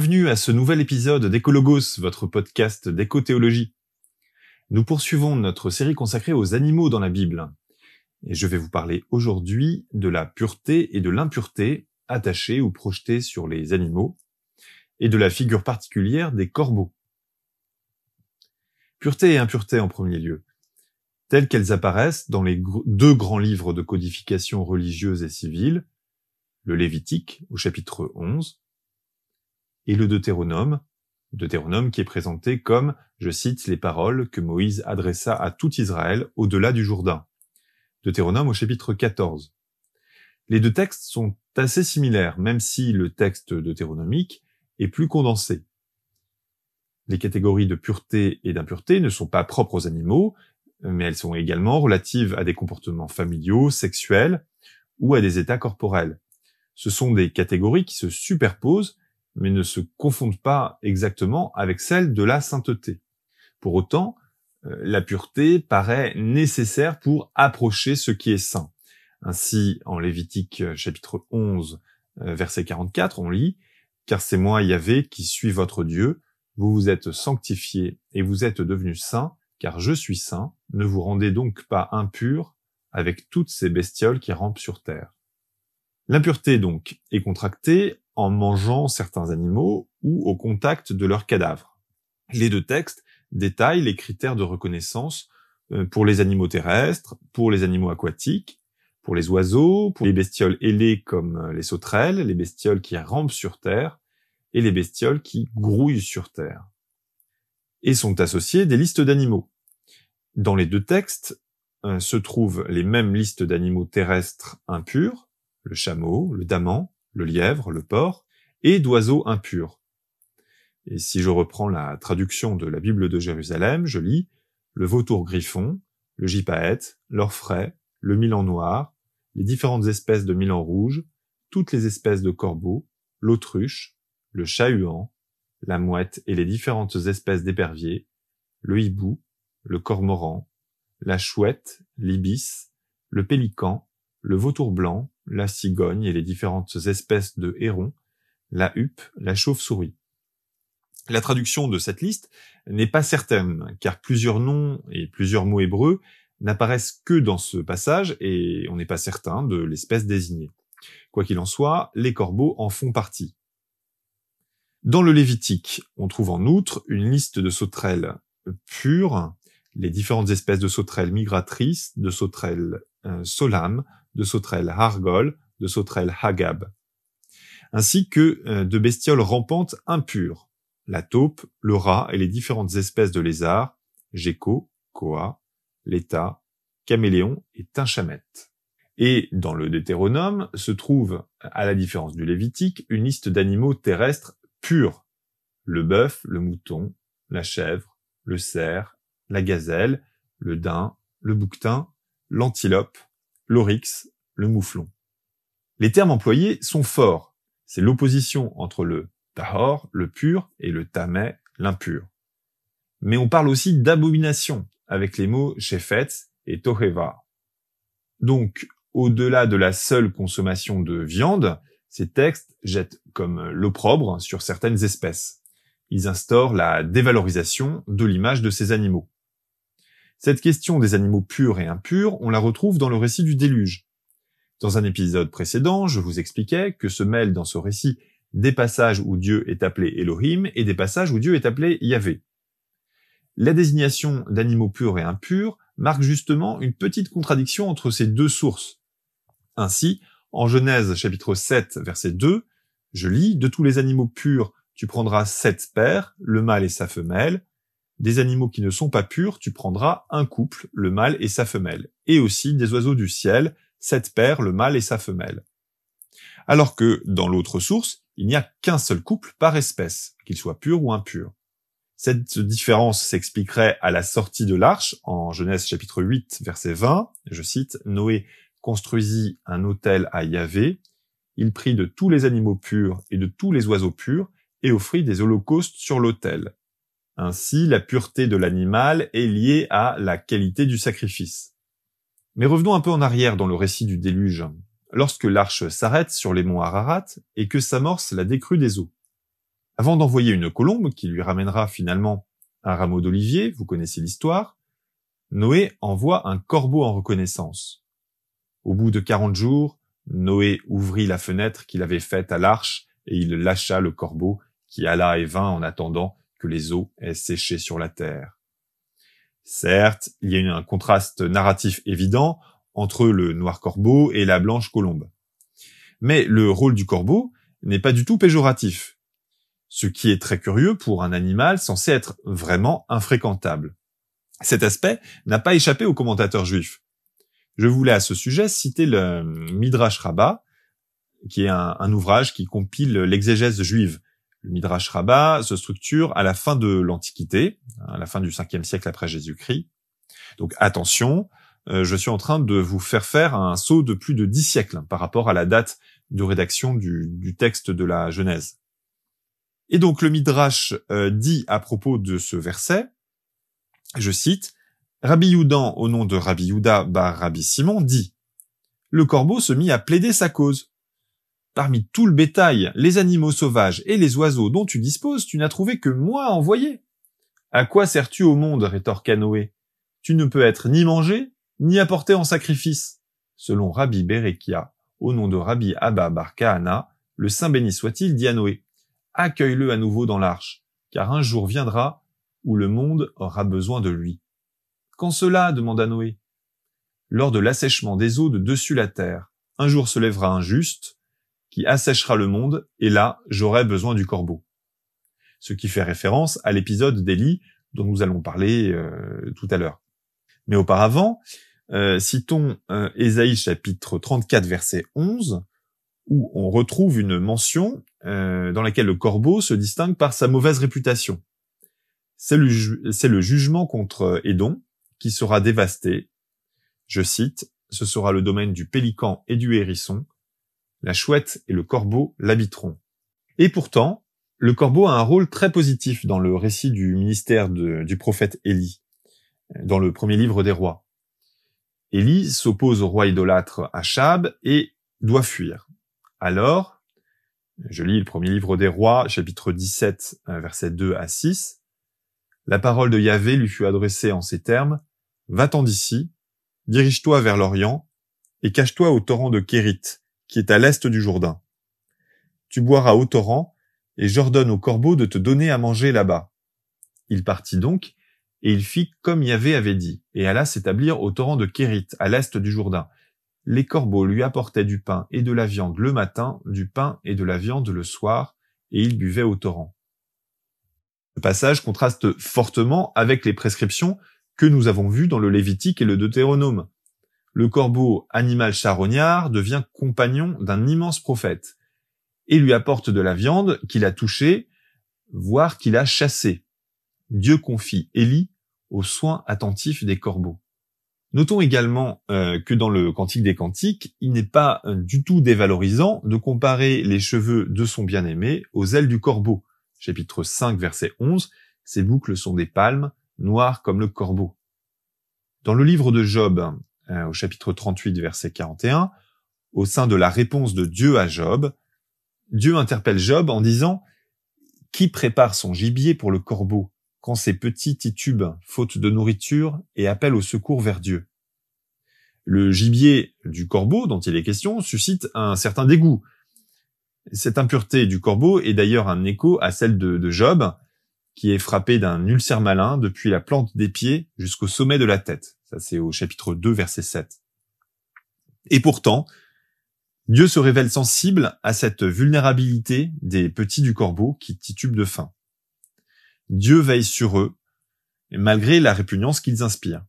Bienvenue à ce nouvel épisode d'Ecologos, votre podcast d'éco-théologie. Nous poursuivons notre série consacrée aux animaux dans la Bible. Et je vais vous parler aujourd'hui de la pureté et de l'impureté attachées ou projetées sur les animaux, et de la figure particulière des corbeaux. Pureté et impureté en premier lieu, telles qu'elles apparaissent dans les deux grands livres de codification religieuse et civile, le Lévitique au chapitre 11 et le Deutéronome, Deutéronome qui est présenté comme, je cite, les paroles que Moïse adressa à tout Israël au-delà du Jourdain. Deutéronome au chapitre 14. Les deux textes sont assez similaires, même si le texte deutéronomique est plus condensé. Les catégories de pureté et d'impureté ne sont pas propres aux animaux, mais elles sont également relatives à des comportements familiaux, sexuels ou à des états corporels. Ce sont des catégories qui se superposent mais ne se confondent pas exactement avec celles de la sainteté. Pour autant, euh, la pureté paraît nécessaire pour approcher ce qui est saint. Ainsi, en Lévitique euh, chapitre 11, euh, verset 44, on lit « Car c'est moi, Yahvé, qui suis votre Dieu, vous vous êtes sanctifiés et vous êtes devenus saints, car je suis saint, ne vous rendez donc pas impurs avec toutes ces bestioles qui rampent sur terre. » L'impureté, donc, est contractée en mangeant certains animaux ou au contact de leurs cadavres. Les deux textes détaillent les critères de reconnaissance euh, pour les animaux terrestres, pour les animaux aquatiques, pour les oiseaux, pour les bestioles ailées comme euh, les sauterelles, les bestioles qui rampent sur terre et les bestioles qui grouillent sur terre. Et sont associés des listes d'animaux. Dans les deux textes euh, se trouvent les mêmes listes d'animaux terrestres impurs, le chameau, le daman, le lièvre, le porc, et d'oiseaux impurs. Et si je reprends la traduction de la Bible de Jérusalem, je lis le vautour griffon, le gypaète, l'orfraie, le milan noir, les différentes espèces de milan rouge, toutes les espèces de corbeaux, l'autruche, le chat-huant, la mouette et les différentes espèces d'éperviers, le hibou, le cormoran, la chouette, l'ibis, le pélican, le vautour blanc, la cigogne et les différentes espèces de hérons, la huppe, la chauve-souris. La traduction de cette liste n'est pas certaine, car plusieurs noms et plusieurs mots hébreux n'apparaissent que dans ce passage et on n'est pas certain de l'espèce désignée. Quoi qu'il en soit, les corbeaux en font partie. Dans le Lévitique, on trouve en outre une liste de sauterelles pures, les différentes espèces de sauterelles migratrices, de sauterelles euh, solam, de sauterelles hargol, de sauterelles hagab, ainsi que euh, de bestioles rampantes impures, la taupe, le rat et les différentes espèces de lézards, gecko, koa, l'état, caméléon et tinchamette. Et dans le Deutéronome se trouve, à la différence du Lévitique, une liste d'animaux terrestres purs. Le bœuf, le mouton, la chèvre, le cerf, la gazelle, le daim, le bouquetin, l'antilope, l'oryx, le mouflon. Les termes employés sont forts. C'est l'opposition entre le tahor, le pur, et le tameh, l'impur. Mais on parle aussi d'abomination, avec les mots shefetz et toheva. Donc, au-delà de la seule consommation de viande, ces textes jettent comme l'opprobre sur certaines espèces. Ils instaurent la dévalorisation de l'image de ces animaux. Cette question des animaux purs et impurs, on la retrouve dans le récit du déluge. Dans un épisode précédent, je vous expliquais que se mêlent dans ce récit des passages où Dieu est appelé Elohim et des passages où Dieu est appelé Yahvé. La désignation d'animaux purs et impurs marque justement une petite contradiction entre ces deux sources. Ainsi, en Genèse chapitre 7 verset 2, je lis, de tous les animaux purs, tu prendras sept pères, le mâle et sa femelle, des animaux qui ne sont pas purs, tu prendras un couple, le mâle et sa femelle, et aussi des oiseaux du ciel, sept paires, le mâle et sa femelle. Alors que, dans l'autre source, il n'y a qu'un seul couple par espèce, qu'il soit pur ou impur. Cette différence s'expliquerait à la sortie de l'arche, en Genèse chapitre 8, verset 20, je cite, Noé construisit un autel à Yahvé, il prit de tous les animaux purs et de tous les oiseaux purs, et offrit des holocaustes sur l'autel. Ainsi, la pureté de l'animal est liée à la qualité du sacrifice. Mais revenons un peu en arrière dans le récit du déluge. Lorsque l'arche s'arrête sur les monts Ararat et que s'amorce la décrue des eaux. Avant d'envoyer une colombe qui lui ramènera finalement un rameau d'olivier, vous connaissez l'histoire, Noé envoie un corbeau en reconnaissance. Au bout de quarante jours, Noé ouvrit la fenêtre qu'il avait faite à l'arche et il lâcha le corbeau qui alla et vint en attendant que les eaux aient séché sur la terre. Certes, il y a un contraste narratif évident entre le noir corbeau et la blanche colombe. Mais le rôle du corbeau n'est pas du tout péjoratif, ce qui est très curieux pour un animal censé être vraiment infréquentable. Cet aspect n'a pas échappé aux commentateurs juifs. Je voulais à ce sujet citer le Midrash Rabbah, qui est un, ouvrage qui compile l'exégèse juive. Le Midrash Rabbah se structure à la fin de l'Antiquité, à la fin du 5e siècle après Jésus-Christ. Donc attention, euh, je suis en train de vous faire faire un saut de plus de dix siècles par rapport à la date de rédaction du, texte de la Genèse. Et donc le Midrash euh, dit à propos de ce verset, je cite, Rabbi Youdan, au nom de Rabbi Youda bar Rabbi Simon, dit Le corbeau se mit à plaider sa cause. Parmi tout le bétail, les animaux sauvages et les oiseaux dont tu disposes, tu n'as trouvé que moi envoyé. À quoi sers-tu au monde rétorqua Noé. Tu ne peux être ni mangé, ni apporté en sacrifice. Selon Rabbi Berekia, au nom de Rabbi Abba bar Kahana, le Saint béni soit-il dit à Noé, accueille-le à nouveau dans l'arche, car un jour viendra où le monde aura besoin de lui. Quand cela? demanda Noé. Lors de l'assèchement des eaux de dessus la terre, un jour se lèvera un juste, qui assèchera le monde, et là j'aurai besoin du corbeau. Ce qui fait référence à l'épisode d'Élie dont nous allons parler euh, tout à l'heure. Mais auparavant, euh, citons euh, Ésaïe chapitre 34 verset 11, où on retrouve une mention dans laquelle le corbeau se distingue par sa mauvaise réputation. C'est le, le, jugement contre Édon qui sera dévasté. Je cite, ce sera le domaine du pélican et du hérisson. La chouette et le corbeau l'habiteront. Et pourtant, le corbeau a un rôle très positif dans le récit du ministère du prophète Élie, dans le premier livre des rois. Élie s'oppose au roi idolâtre Achab et doit fuir. Alors, je lis le premier livre des rois, chapitre 17, versets 2 à 6, la parole de Yahvé lui fut adressée en ces termes, Va-t'en d'ici, dirige-toi vers l'Orient, et cache-toi au torrent de Kérit, qui est à l'est du Jourdain. Tu boiras au torrent, et j'ordonne au corbeau de te donner à manger là-bas. Il partit donc, et il fit comme Yahvé avait dit, et alla s'établir au torrent de Kérit, à l'est du Jourdain. Les corbeaux lui apportaient du pain et de la viande le matin, du pain et de la viande le soir, et il buvait au torrent. Le passage contraste fortement avec les prescriptions que nous avons vues dans le Lévitique et le Deutéronome. Le corbeau, animal charognard, devient compagnon d'un immense prophète et lui apporte de la viande qu'il a touchée, voire qu'il a chassée. Dieu confie Élie aux soins attentifs des corbeaux. Notons également euh, que dans le Cantique des Cantiques, il n'est pas euh, du tout dévalorisant de comparer les cheveux de son bien-aimé aux ailes du corbeau, chapitre 5, verset 11, ces boucles sont des palmes, noires comme le corbeau. Dans le livre de Job, euh, au chapitre 38, verset 41, au sein de la réponse de Dieu à Job, Dieu interpelle Job en disant Qui prépare son gibier pour le corbeau quand ses petits titubent, faute de nourriture, et appelle au secours vers Dieu? Le gibier du corbeau dont il est question suscite un certain dégoût, cette impureté du corbeau est d'ailleurs un écho à celle de, Job, qui est frappé d'un ulcère malin depuis la plante des pieds jusqu'au sommet de la tête. Ça, c'est au chapitre 2, verset 7. Et pourtant, Dieu se révèle sensible à cette vulnérabilité des petits du corbeau qui titubent de faim. Dieu veille sur eux, malgré la répugnance qu'ils inspirent.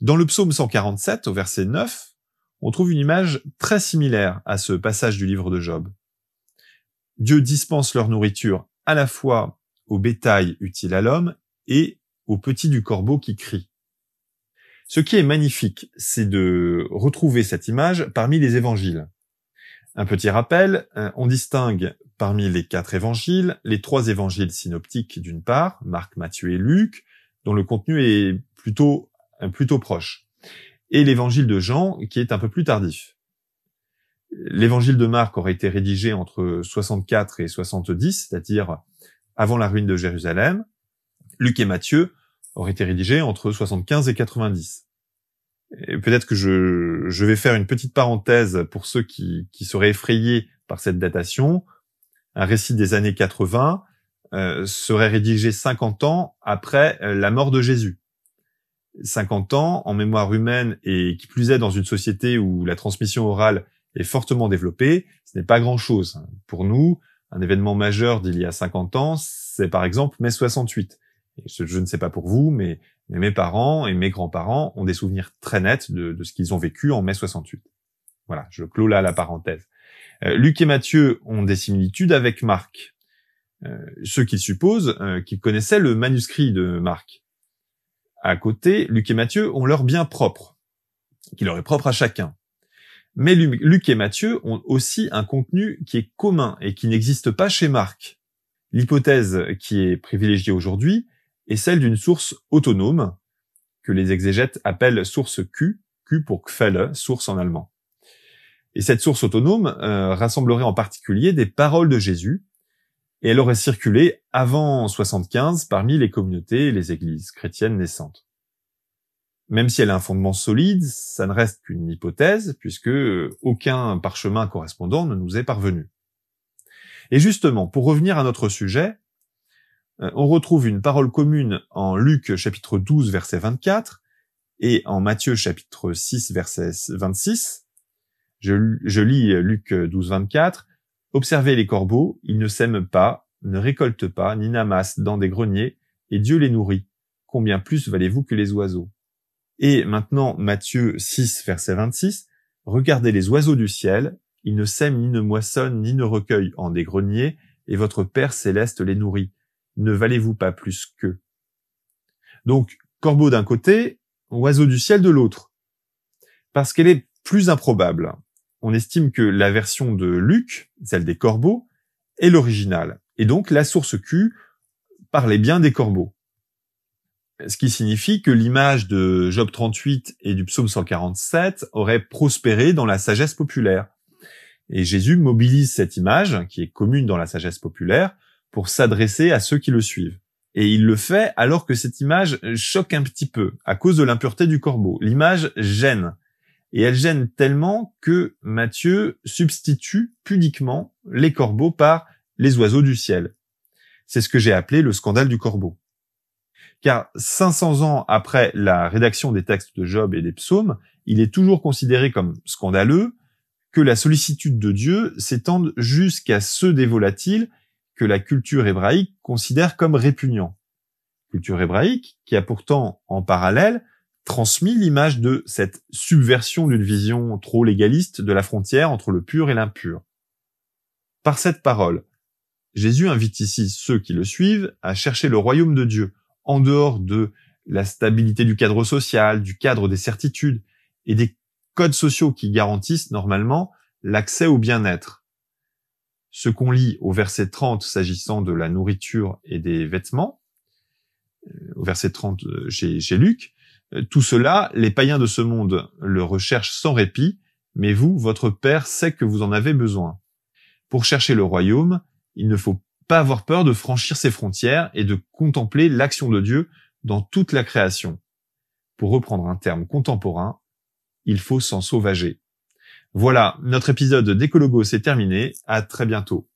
Dans le psaume 147, au verset 9, on trouve une image très similaire à ce passage du livre de Job. Dieu dispense leur nourriture à la fois au bétail utile à l'homme et aux petits du corbeau qui crie. Ce qui est magnifique, c'est de retrouver cette image parmi les évangiles. Un petit rappel, euh, on distingue parmi les quatre évangiles les trois évangiles synoptiques d'une part, Marc, Matthieu et Luc, dont le contenu est plutôt, plutôt proche et l'évangile de Jean qui est un peu plus tardif. L'évangile de Marc aurait été rédigé entre 64 et 70, c'est-à-dire avant la ruine de Jérusalem. Luc et Matthieu auraient été rédigés entre 75 et 90. Et peut-être que je, vais faire une petite parenthèse pour ceux qui, qui seraient effrayés par cette datation. Un récit des années 80 euh, serait rédigé 50 ans après euh, la mort de Jésus. 50 ans en mémoire humaine et qui plus est dans une société où la transmission orale est fortement développée, ce n'est pas grand-chose. Pour nous, un événement majeur d'il y a 50 ans, c'est par exemple mai 68. Je, ne sais pas pour vous, mais, mes parents et mes grands-parents ont des souvenirs très nets de, ce qu'ils ont vécu en mai 68. Voilà, je clôt là la parenthèse. Euh, Luc et Matthieu ont des similitudes avec Marc. Euh, ceux qui supposent euh, qu'ils connaissaient le manuscrit de Marc. À côté, Luc et Matthieu ont leur bien propre, qui leur est propre à chacun. Mais Luc et Matthieu ont aussi un contenu qui est commun et qui n'existe pas chez Marc. L'hypothèse qui est privilégiée aujourd'hui est celle d'une source autonome, que les exégètes appellent source Q, Q pour Quelle, source en allemand. Et cette source autonome euh, rassemblerait en particulier des paroles de Jésus, et elle aurait circulé avant 75 parmi les communautés et les églises chrétiennes naissantes. Même si elle a un fondement solide, ça ne reste qu'une hypothèse, puisque aucun parchemin correspondant ne nous est parvenu. Et justement, pour revenir à notre sujet, on retrouve une parole commune en Luc chapitre 12 verset 24 et en Matthieu chapitre 6 verset 26. Je, je lis Luc 12 24. Observez les corbeaux, ils ne sèment pas, ne récoltent pas, ni n'amassent dans des greniers, et Dieu les nourrit. Combien plus valez-vous que les oiseaux? Et maintenant, Matthieu 6, verset 26, Regardez les oiseaux du ciel, ils ne sèment ni ne moissonnent ni ne recueillent en des greniers, et votre Père céleste les nourrit. Ne valez-vous pas plus qu'eux? Donc, corbeau d'un côté, oiseau du ciel de l'autre. Parce qu'elle est plus improbable. On estime que la version de Luc, celle des corbeaux, est l'originale. Et donc, la source Q parlait bien des corbeaux ce qui signifie que l'image de Job 38 et du psaume 147 aurait prospéré dans la sagesse populaire. Et Jésus mobilise cette image, qui est commune dans la sagesse populaire, pour s'adresser à ceux qui le suivent. Et il le fait alors que cette image choque un petit peu, à cause de l'impureté du corbeau. L'image gêne. Et elle gêne tellement que Matthieu substitue pudiquement les corbeaux par les oiseaux du ciel. C'est ce que j'ai appelé le scandale du corbeau car 500 ans après la rédaction des textes de Job et des psaumes, il est toujours considéré comme scandaleux que la sollicitude de Dieu s'étende jusqu'à ceux des volatiles que la culture hébraïque considère comme répugnants. Culture hébraïque qui a pourtant en parallèle transmis l'image de cette subversion d'une vision trop légaliste de la frontière entre le pur et l'impur. Par cette parole, Jésus invite ici ceux qui le suivent à chercher le royaume de Dieu, en dehors de la stabilité du cadre social, du cadre des certitudes et des codes sociaux qui garantissent normalement l'accès au bien-être. Ce qu'on lit au verset 30 s'agissant de la nourriture et des vêtements, euh, au verset 30 euh, chez, chez Luc, euh, tout cela, les païens de ce monde le recherchent sans répit, mais vous, votre Père sait que vous en avez besoin. Pour chercher le royaume, il ne faut pas avoir peur de franchir ses frontières et de contempler l'action de Dieu dans toute la création. Pour reprendre un terme contemporain, il faut s'en sauvager. Voilà, notre épisode d'Ecologo s'est terminé. À très bientôt.